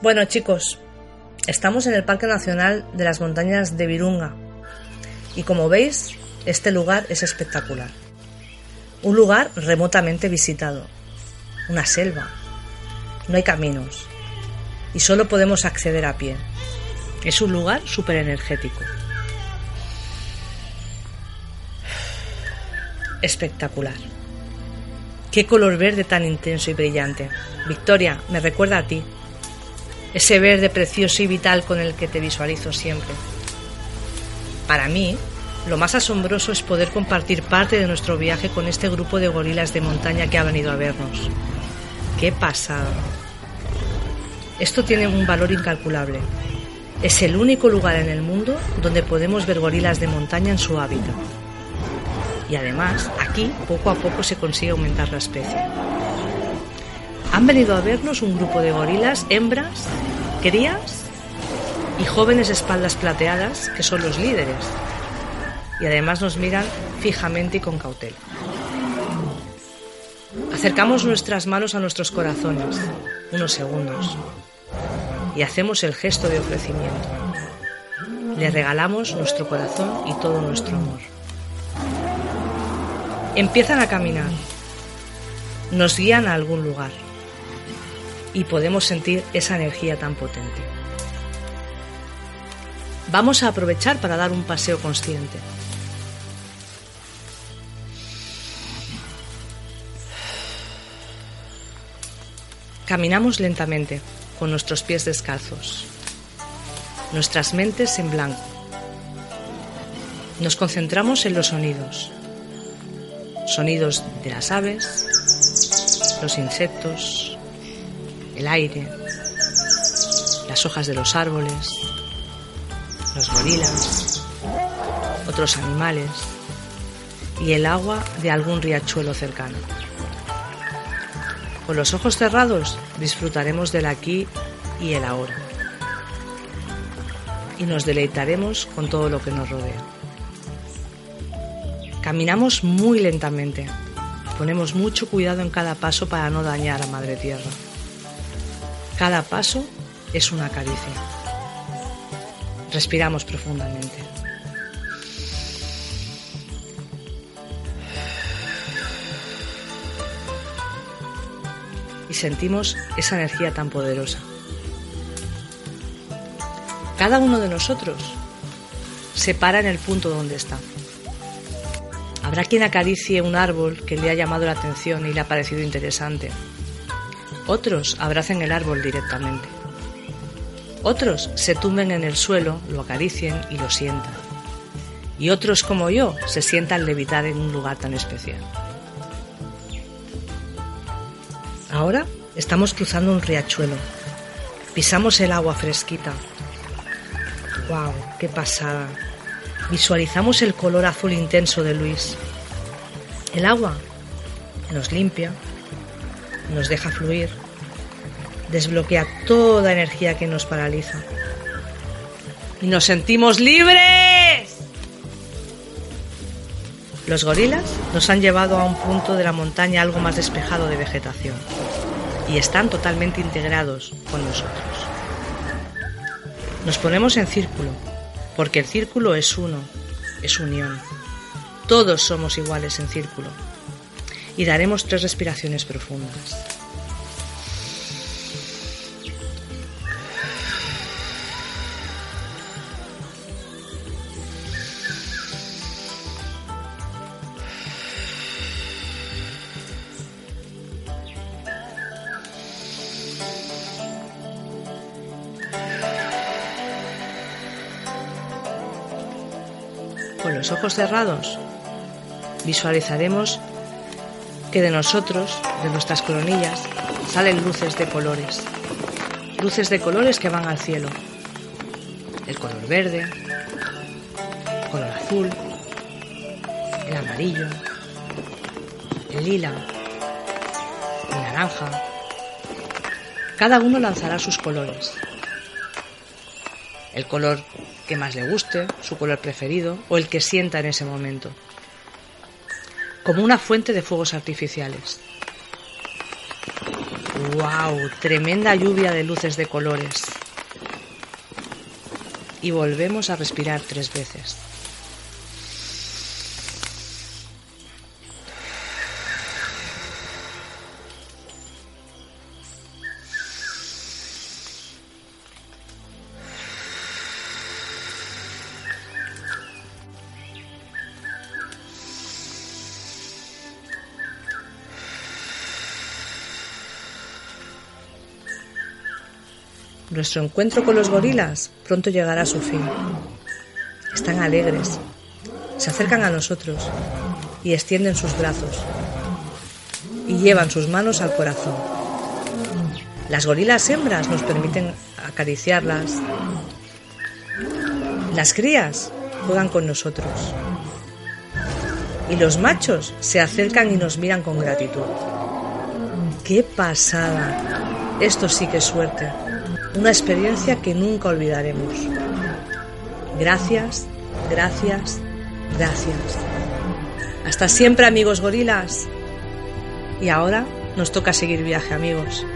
Bueno chicos, estamos en el Parque Nacional de las Montañas de Virunga y como veis, este lugar es espectacular. Un lugar remotamente visitado, una selva, no hay caminos y solo podemos acceder a pie. Es un lugar súper energético. Espectacular. Qué color verde tan intenso y brillante. Victoria, me recuerda a ti. Ese verde precioso y vital con el que te visualizo siempre. Para mí, lo más asombroso es poder compartir parte de nuestro viaje con este grupo de gorilas de montaña que ha venido a vernos. ¡Qué pasada! Esto tiene un valor incalculable. Es el único lugar en el mundo donde podemos ver gorilas de montaña en su hábitat. Y además, aquí poco a poco se consigue aumentar la especie. Han venido a vernos un grupo de gorilas, hembras, crías y jóvenes espaldas plateadas, que son los líderes. Y además nos miran fijamente y con cautela. Acercamos nuestras manos a nuestros corazones, unos segundos, y hacemos el gesto de ofrecimiento. Le regalamos nuestro corazón y todo nuestro amor. Empiezan a caminar, nos guían a algún lugar y podemos sentir esa energía tan potente. Vamos a aprovechar para dar un paseo consciente. Caminamos lentamente, con nuestros pies descalzos, nuestras mentes en blanco. Nos concentramos en los sonidos, sonidos de las aves, los insectos, el aire, las hojas de los árboles, los gorilas, otros animales y el agua de algún riachuelo cercano. Con los ojos cerrados disfrutaremos del aquí y el ahora. Y nos deleitaremos con todo lo que nos rodea. Caminamos muy lentamente. Ponemos mucho cuidado en cada paso para no dañar a Madre Tierra. Cada paso es una caricia. Respiramos profundamente. y sentimos esa energía tan poderosa. Cada uno de nosotros se para en el punto donde está. Habrá quien acaricie un árbol que le ha llamado la atención y le ha parecido interesante. Otros abracen el árbol directamente. Otros se tumben en el suelo, lo acaricien y lo sientan. Y otros como yo se sientan levitar en un lugar tan especial. Ahora estamos cruzando un riachuelo. Pisamos el agua fresquita. ¡Wow! ¡Qué pasada! Visualizamos el color azul intenso de Luis. El agua nos limpia, nos deja fluir, desbloquea toda energía que nos paraliza. Y nos sentimos libres. Los gorilas nos han llevado a un punto de la montaña algo más despejado de vegetación y están totalmente integrados con nosotros. Nos ponemos en círculo, porque el círculo es uno, es unión. Todos somos iguales en círculo. Y daremos tres respiraciones profundas. con los ojos cerrados, visualizaremos que de nosotros, de nuestras coronillas, salen luces de colores. Luces de colores que van al cielo. El color verde, el color azul, el amarillo, el lila, el naranja. Cada uno lanzará sus colores. El color que más le guste, su color preferido o el que sienta en ese momento. Como una fuente de fuegos artificiales. ¡Wow! Tremenda lluvia de luces de colores. Y volvemos a respirar tres veces. Nuestro encuentro con los gorilas pronto llegará a su fin. Están alegres, se acercan a nosotros y extienden sus brazos y llevan sus manos al corazón. Las gorilas hembras nos permiten acariciarlas. Las crías juegan con nosotros. Y los machos se acercan y nos miran con gratitud. ¡Qué pasada! Esto sí que es suerte. Una experiencia que nunca olvidaremos. Gracias, gracias, gracias. Hasta siempre amigos gorilas. Y ahora nos toca seguir viaje amigos.